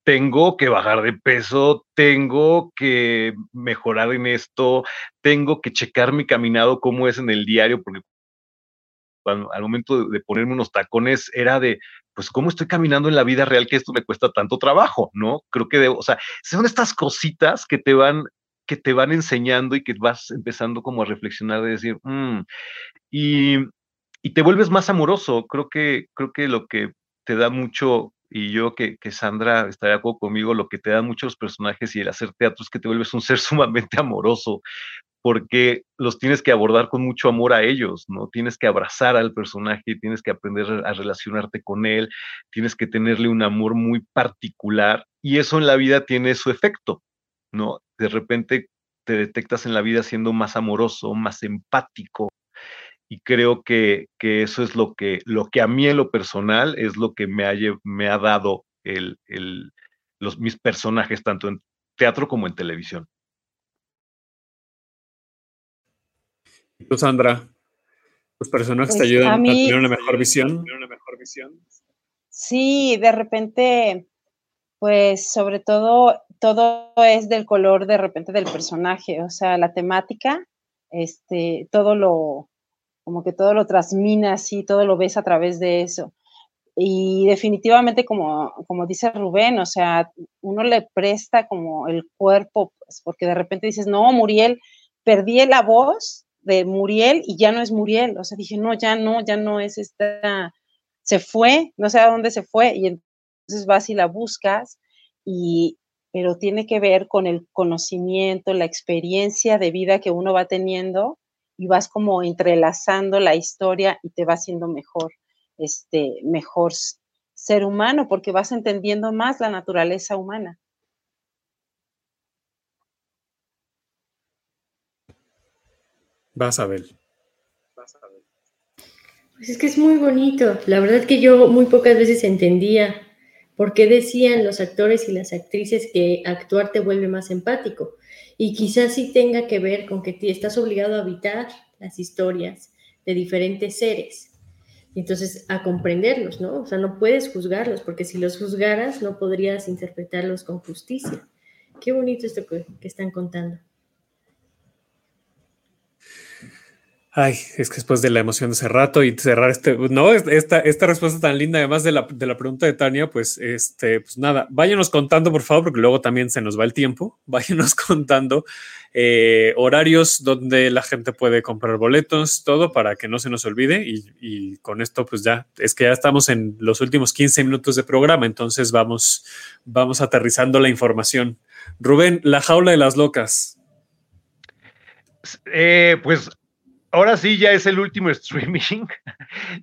tengo que bajar de peso, tengo que mejorar en esto, tengo que checar mi caminado, cómo es en el diario, porque al momento de, ponerme unos tacones era de, pues, ¿cómo estoy caminando en la vida real que esto me cuesta tanto trabajo? ¿No? Creo que o sea, son estas cositas que te van que te van enseñando y que vas empezando como a reflexionar de decir, mm", y, y, te vuelves más amoroso. Creo que, creo que lo que te da mucho, y yo que, que Sandra estaría de acuerdo conmigo, lo que te da mucho los personajes y el hacer teatro es que te vuelves un ser sumamente amoroso, porque los tienes que abordar con mucho amor a ellos, ¿no? Tienes que abrazar al personaje, tienes que aprender a relacionarte con él, tienes que tenerle un amor muy particular y eso en la vida tiene su efecto, ¿no? De repente te detectas en la vida siendo más amoroso, más empático y creo que, eso es lo que, lo que a mí en lo personal es lo que me ha, me ha dado el, los, mis personajes, tanto en teatro como en televisión. ¿Y tú, Sandra? ¿Tus personajes te pues, ayudan a, tener una mejor visión? Sí, de repente, Pues sobre todo, todo es del color de repente del personaje, o sea, la temática, este, todo lo, como que todo lo transmina así, todo lo ves a través de eso. Y definitivamente, como, como dice Rubén, o sea, uno le presta como el cuerpo, pues, porque de repente dices, no, Muriel, perdí la voz de Muriel y ya no es Muriel. O sea, dije, no, ya no, ya no es esta, se fue, no sé a dónde se fue. Y entonces vas y la buscas, y, pero tiene que ver con el conocimiento, la experiencia de vida que uno va teniendo y vas como entrelazando la historia y te va haciendo mejor, este, mejor ser humano porque vas entendiendo más la naturaleza humana. Vas a ver. Pues es que es muy bonito. La verdad que yo muy pocas veces entendía por qué decían los actores y las actrices que actuar te vuelve más empático. Y quizás sí tenga que ver con que estás obligado a habitar las historias de diferentes seres. Entonces, a comprenderlos, ¿no? O sea, no puedes juzgarlos, porque si los juzgaras, no podrías interpretarlos con justicia. Qué bonito esto que están contando. Ay, es que después de la emoción de ese rato y cerrar este, no, esta, esta respuesta tan linda, además de la, de la pregunta de Tania, pues, este, pues nada, váyanos contando, por favor, porque luego también se nos va el tiempo. Váyanos contando eh, horarios donde la gente puede comprar boletos, todo para que no se nos olvide. Y, y, con esto, pues ya, es que ya estamos en los últimos 15 minutos de programa, entonces vamos, vamos aterrizando la información. Rubén, la jaula de las locas. Eh, pues ahora sí ya es el último streaming.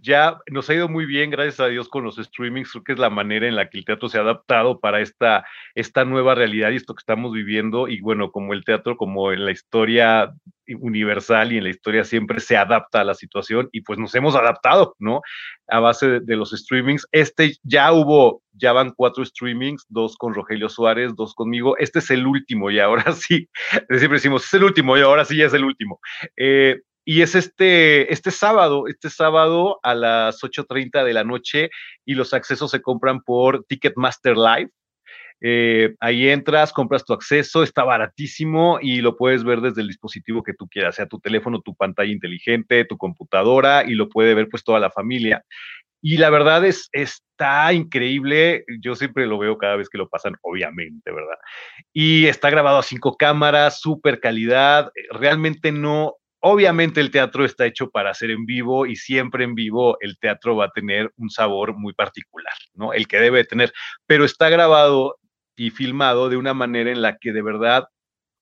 ya nos ha ido muy bien, gracias a Dios, con los streamings. Creo que es la manera en la que el teatro se ha adaptado para esta, esta nueva realidad y esto que estamos viviendo. Y bueno, como el teatro, como en la historia universal y en la historia siempre se adapta a la situación y pues nos hemos adaptado, ¿no? A base de, los streamings. Este ya hubo, ya van cuatro streamings, dos con Rogelio Suárez, dos conmigo. Este es el último y ahora sí, siempre decimos, es el último y ahora sí ya es el último. Eh, y es este, este sábado, este sábado a las 8.30 de la noche y los accesos se compran por Ticketmaster Live. Eh, ahí entras, compras tu acceso, está baratísimo y lo puedes ver desde el dispositivo que tú quieras, sea tu teléfono, tu pantalla inteligente, tu computadora y lo puede ver pues toda la familia. Y la verdad es, está increíble. Yo siempre lo veo cada vez que lo pasan, obviamente, ¿verdad? Y está grabado a cinco cámaras, súper calidad. Realmente no, Obviamente el teatro está hecho para ser en vivo y siempre en vivo el teatro va a tener un sabor muy particular, ¿no? El que debe tener, pero está grabado y filmado de una manera en la que de verdad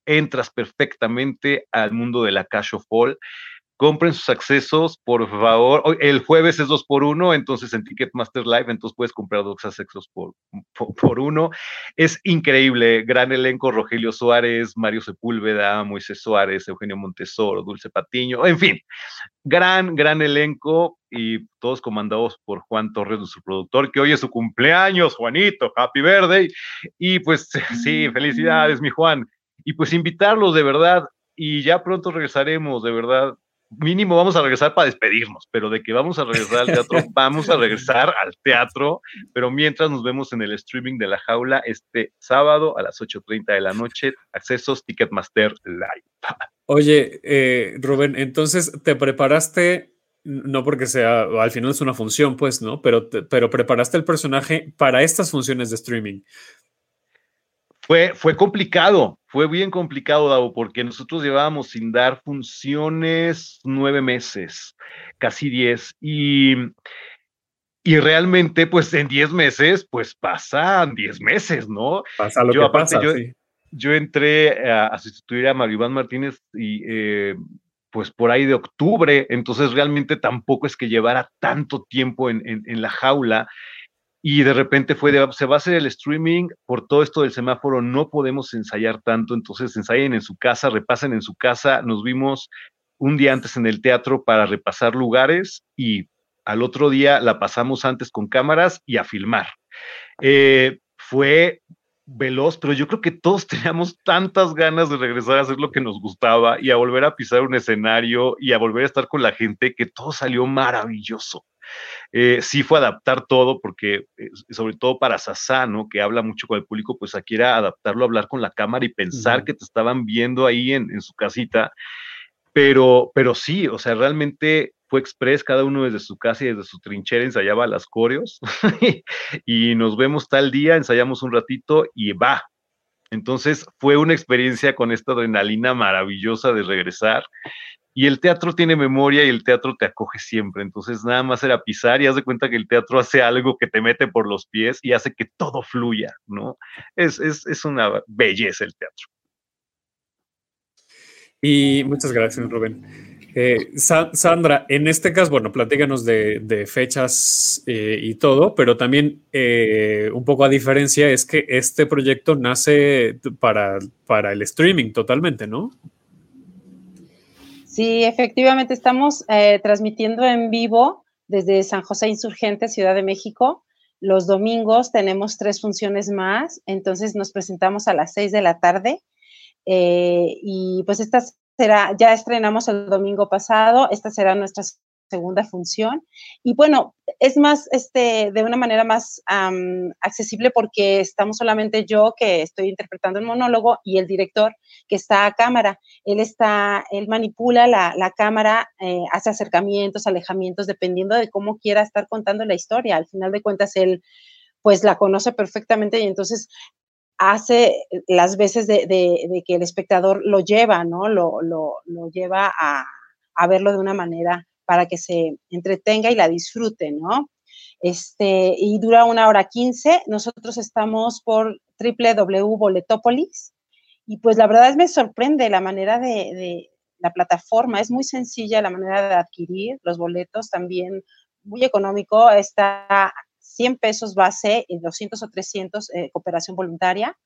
entras perfectamente al mundo de la Cash of Fall compren sus accesos, por favor. El jueves es dos por uno, entonces en Ticketmaster Live, entonces puedes comprar dos accesos por, por, uno. Es increíble, gran elenco, Rogelio Suárez, Mario Sepúlveda, Moisés Suárez, Eugenio Montesoro, Dulce Patiño, en fin, gran, gran elenco y todos comandados por Juan Torres, nuestro productor, que hoy es su cumpleaños, Juanito, happy birthday. Y pues sí, felicidades, mi Juan. Y pues invitarlos de verdad, y ya pronto regresaremos, de verdad, mínimo vamos a regresar para despedirnos, pero de que vamos a regresar al teatro, vamos a regresar al teatro, pero mientras nos vemos en el streaming de la jaula este sábado a las 8.30 de la noche, accesos Ticketmaster Live. Oye, eh, Rubén, entonces te preparaste, no porque sea, al final es una función, pues, ¿no? Pero, pero preparaste el personaje para estas funciones de streaming. Fue, fue complicado, fue bien complicado, Davo, porque nosotros llevábamos sin dar funciones nueve meses, casi diez, y, y realmente, pues en diez meses, pues pasan diez meses, ¿no? Pasa lo yo, que pasa, yo, yo entré a, sustituir a Maribán Martínez y eh, pues por ahí de octubre, entonces realmente tampoco es que llevara tanto tiempo en, en, en la jaula y de repente fue de, se va a hacer el streaming, por todo esto del semáforo no podemos ensayar tanto, entonces ensayen en su casa, repasen en su casa, nos vimos un día antes en el teatro para repasar lugares y al otro día la pasamos antes con cámaras y a filmar. Eh, fue veloz, pero yo creo que todos teníamos tantas ganas de regresar a hacer lo que nos gustaba y a volver a pisar un escenario y a volver a estar con la gente que todo salió maravilloso Eh, sí fue adaptar todo, porque eh, sobre todo para Sasá, ¿no? Que habla mucho con el público, pues aquí era adaptarlo, hablar con la cámara y pensar que te estaban viendo ahí en, en su casita. Pero, pero sí, o sea, realmente fue express, cada uno desde su casa y desde su trinchera ensayaba las coreos y nos vemos tal día, ensayamos un ratito y va. Entonces fue una experiencia con esta adrenalina maravillosa de regresar. Y el teatro tiene memoria y el teatro te acoge siempre. Entonces nada más era pisar y haz de cuenta que el teatro hace algo que te mete por los pies y hace que todo fluya, ¿no? Es, es, es una belleza el teatro. Y muchas gracias, Rubén. Eh, Sandra, en este caso, bueno, platícanos de, fechas eh, y todo, pero también eh, un poco a diferencia es que este proyecto nace para, para el streaming totalmente, ¿no? Sí, efectivamente, estamos transmitiendo en vivo desde San José Insurgente, Ciudad de México. Los domingos tenemos tres funciones más, entonces nos presentamos a las seis de la tarde. y pues estas ya estrenamos el domingo pasado, esta será nuestra segunda función. Y bueno, es más, este, de una manera más accesible porque estamos solamente yo que estoy interpretando el monólogo y el director que está a cámara. Él está, él manipula la, la cámara, eh, hace acercamientos, alejamientos, dependiendo de cómo quiera estar contando la historia. Al final de cuentas, él pues la conoce perfectamente y entonces hace las veces de, que el espectador lo lleva, ¿no? Lo, lleva a, verlo de una manera para que se entretenga y la disfrute, ¿no? Este, y dura una hora quince. Nosotros estamos por www.boletopolis y pues la verdad es me sorprende la manera de, de, la plataforma, es muy sencilla la manera de adquirir los boletos, también muy económico, está 100 pesos base y 200 o 300 eh, cooperación voluntaria.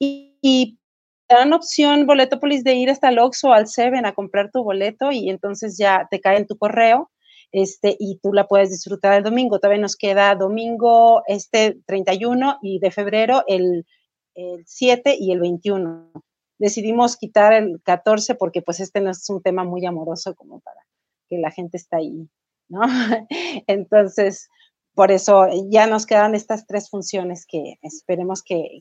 Y, dan opción Boletopolis de ir hasta el Oxxo o al Seven a comprar tu boleto y entonces ya te cae en tu correo este, y tú la puedes disfrutar el domingo. Todavía nos queda domingo este 31 y de febrero el, el 7 y el 21. Decidimos quitar el 14 porque pues este no es un tema muy amoroso como para que la gente está ahí, ¿no? Entonces, por eso ya nos quedan estas tres funciones que esperemos que,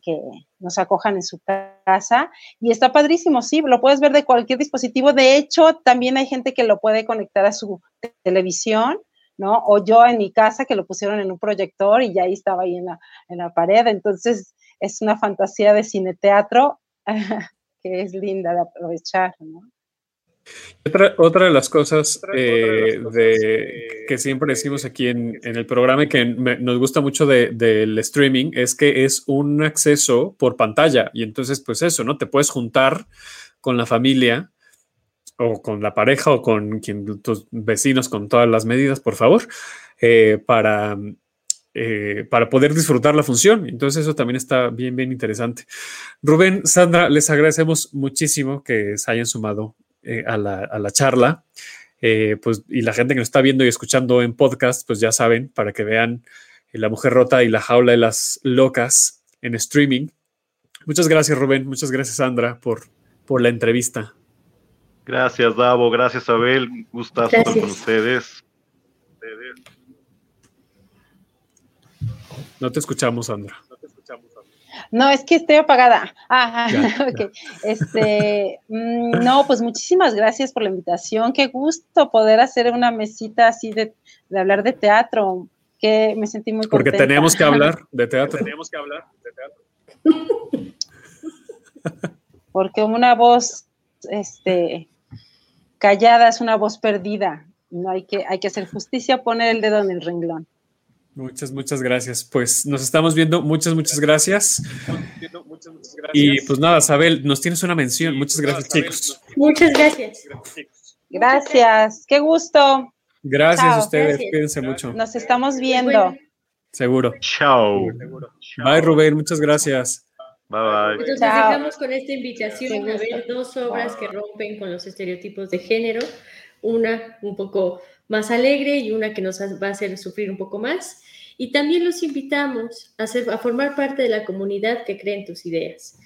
nos acojan en su casa. Y está padrísimo, sí, lo puedes ver de cualquier dispositivo. De hecho, también hay gente que lo puede conectar a su televisión, ¿no? O yo en mi casa que lo pusieron en un proyector y ya ahí estaba ahí en la, en la pared. Entonces, es una fantasía de cine teatro que es linda de aprovechar, ¿no? Otra, de las cosas, eh, de, que siempre decimos aquí en, el programa y que nos gusta mucho del streaming es que es un acceso por pantalla y entonces pues eso, ¿no? Te puedes juntar con la familia o con la pareja o con quien, tus vecinos con todas las medidas, por favor, eh, para, eh, para poder disfrutar la función. Entonces eso también está bien, bien interesante. Rubén, Sandra, les agradecemos muchísimo que se hayan sumado eh, a, la, charla. Eh, pues, y la gente que nos está viendo y escuchando en podcast, pues ya saben, para que vean La Mujer Rota y La Jaula de las Locas en streaming. Muchas gracias, Rubén. Muchas gracias, Sandra, por, por la entrevista. Gracias, Davo. Gracias, Abel. Gustazo estar con ustedes. No te escuchamos, Sandra. No, es que estoy apagada. Ajá, ok. Este, mm, no, pues muchísimas gracias por la invitación. Qué gusto poder hacer una mesita así de, hablar de teatro. Que me sentí muy Porque tenemos que hablar de teatro. Tenemos que hablar de teatro. Porque una voz, este, callada es una voz perdida. No hay que, hay que hacer justicia, poner el dedo en el renglón. Muchas, muchas gracias. Pues nos estamos viendo. Muchas, muchas gracias. Y pues nada, Sabel, nos tienes una mención. Muchas gracias, chicos. Muchas gracias. Gracias. Qué gusto. Gracias a ustedes. Cuídense mucho. Nos estamos viendo. Seguro. Chao. Bye, Rubén. Muchas gracias. Bye, bye. Entonces dejamos con esta invitación a ver dos obras que rompen con los estereotipos de género. Una un poco más alegre y una que nos va a hacer sufrir un poco más. Y también los invitamos a, formar parte de la comunidad que cree en tus ideas.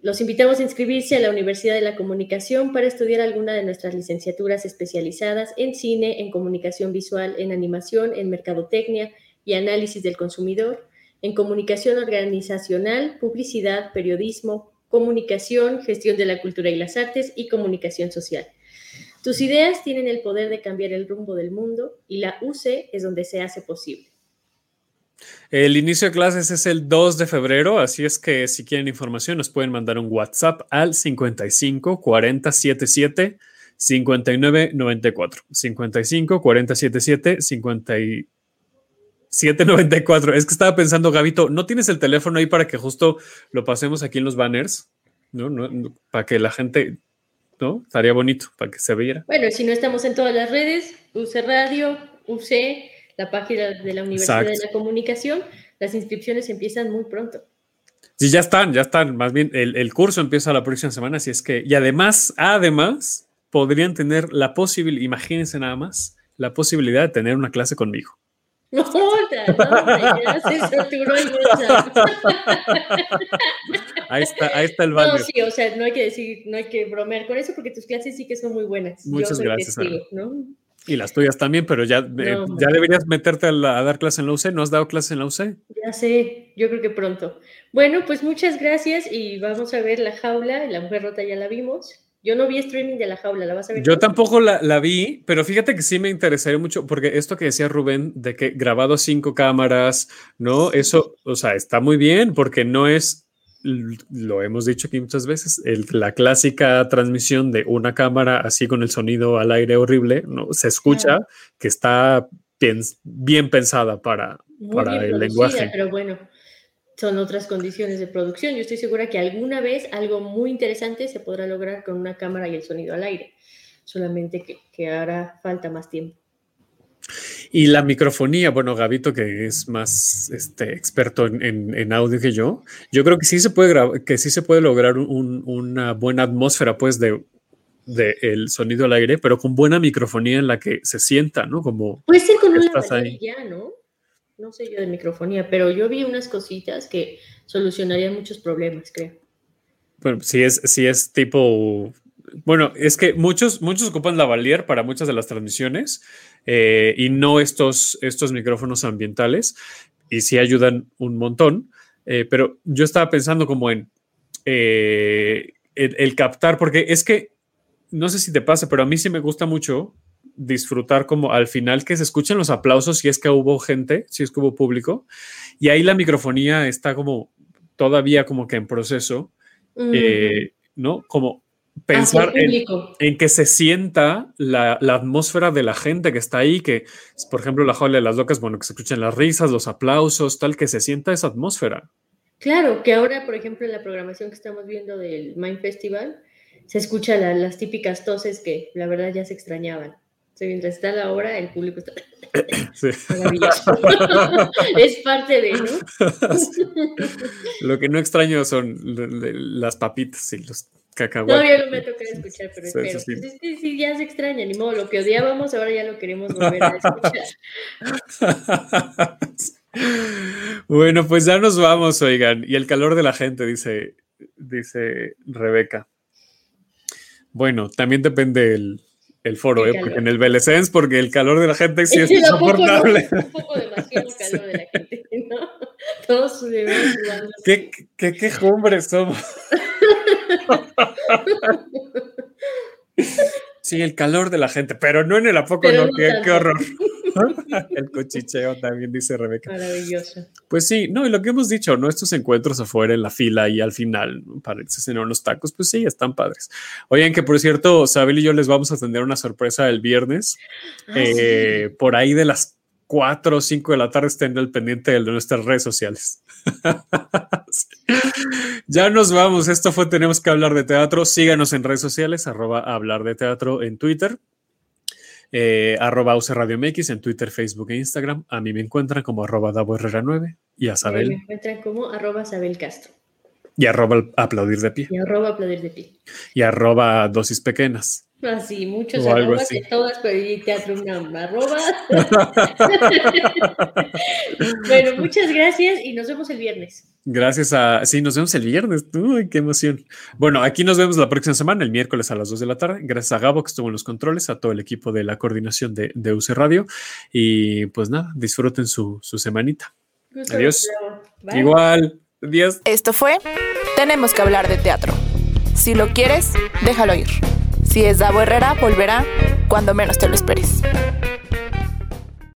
los invitamos a inscribirse a la Universidad de la Comunicación para estudiar alguna de nuestras licenciaturas especializadas en cine, en comunicación visual, en animación, en mercadotecnia y análisis del consumidor, en comunicación organizacional, publicidad, periodismo, comunicación, gestión de la cultura y las artes y comunicación social. Tus ideas tienen el poder de cambiar el rumbo del mundo y la UC es donde se hace posible. El inicio de clases es el 2 de febrero, así es que si quieren información nos pueden mandar un WhatsApp al 55 4077 59 94. 55 4077 57 94. Es que estaba pensando, Gabito, ¿no tienes el teléfono ahí para que justo lo pasemos aquí en los banners? ¿No? no para que la gente, ¿no? Estaría bonito, para que se viera. Bueno, si no estamos en todas las redes, UC Radio, UC la página de la Universidad de la Comunicación, las inscripciones empiezan muy pronto. Sí, ya están, ya están. Más bien, el, curso empieza la próxima semana, así es que, y además, además, podrían tener la posibilidad, imagínense nada más, la posibilidad de tener una clase conmigo. No, ya se saturó el Ahí está, ahí está el banner. No, sí, o sea, no hay que decir, no hay que bromear con eso porque tus clases sí que son muy buenas. Muchas gracias. ¿no? Y las tuyas también, pero ya, eh, ya deberías meterte a, dar clase en la UC. ¿No has dado clase en la UC? Ya sé, yo creo que pronto. Bueno, pues muchas gracias y vamos a ver la jaula. La mujer rota ya la vimos. Yo no vi streaming de la jaula, ¿la vas a ver? Yo tampoco la, la, vi, pero fíjate que sí me interesaría mucho, porque esto que decía Rubén, de que grabado cinco cámaras, ¿no? Eso, o sea, está muy bien, porque no es lo hemos dicho aquí muchas veces, la clásica transmisión de una cámara así con el sonido al aire horrible, ¿no? se escucha que está bien, pensada para, para el lenguaje. Pero bueno, son otras condiciones de producción. Yo estoy segura que alguna vez algo muy interesante se podrá lograr con una cámara y el sonido al aire, solamente que, que hará falta más tiempo. Y la microfonía, bueno, Gabito, que es más este, experto en, audio que yo, yo creo que sí se puede, que sí se puede lograr una buena atmósfera, pues, de, de, el sonido al aire, pero con buena microfonía en la que se sienta, ¿no? Como Puede ser con una ya, ¿no? No sé yo de microfonía, pero yo vi unas cositas que solucionarían muchos problemas, creo. Bueno, si es, si es tipo bueno, es que muchos, muchos ocupan la Valier para muchas de las transmisiones eh, y no estos, estos micrófonos ambientales y sí ayudan un montón. Eh, pero yo estaba pensando como en eh, el, captar, porque es que no sé si te pasa, pero a mí sí me gusta mucho disfrutar como al final que se escuchen los aplausos si es que hubo gente, si es que hubo público, y ahí la microfonía está como todavía como que en proceso, ¿no? Como pensar en, que se sienta la, atmósfera de la gente que está ahí, que, por ejemplo, la jaula de las locas, bueno, que se escuchen las risas, los aplausos, tal, que se sienta esa atmósfera. Claro, que ahora, por ejemplo, en la programación que estamos viendo del Mind Festival, se escuchan las típicas toses que la verdad ya se extrañaban. O mientras está la hora, el público está maravilloso. es parte de, ¿no? Lo que no extraño son las papitas y los Todavía no me toca escuchar, pero espero. Sí, pues sí, ya se extraña, ni modo, lo que odiábamos ahora ya lo queremos volver a escuchar. bueno, pues ya nos vamos, oigan. Y el calor de la gente, dice, dice Rebeca. Bueno, también depende el, el foro, ¿eh? porque en el Belecens, porque el calor de la gente sí es, insoportable. un poco demasiado calor de la gente, ¿no? Todos ¿Qué, qué, qué somos? Sí, el calor de la gente, pero no en el apoco, no, qué, horror. el cochicheo también, dice Rebeca. Maravilloso. Pues sí, no, y lo que hemos dicho, ¿no? Estos encuentros afuera en la fila y al final, para cenar unos tacos, pues sí, están padres. Oigan, que por cierto, Sabel y yo les vamos a tener una sorpresa el viernes, ah, eh, por ahí de las 4 o 5 de la tarde estén al pendiente de nuestras redes sociales. ya nos vamos. Esto fue Tenemos que hablar de teatro. Síganos en redes sociales, arroba hablar de teatro en Twitter, eh, arroba UC Radio MX en Twitter, Facebook e Instagram. A mí me encuentran como arroba Davo Herrera 9 y a Sabel. Me encuentran como arroba Sabel Castro. Y arroba aplaudir de pie. Y arroba aplaudir de pie. Y arroba dosis pequeñas. Así, muchos arrobas de todas, pero y teatro una arroba. bueno, muchas gracias y nos vemos el viernes. Gracias a. Sí, nos vemos el viernes. Uy, qué emoción. Bueno, aquí nos vemos la próxima semana, el miércoles a las 2 de la tarde. Gracias a Gabo que estuvo en los controles, a todo el equipo de la coordinación de, de UC Radio. Y pues nada, disfruten su, su semanita. Adiós. Igual. Adiós. Esto fue Tenemos que hablar de teatro. Si lo quieres, déjalo ir. Si es Davo Herrera, volverá cuando menos te lo esperes.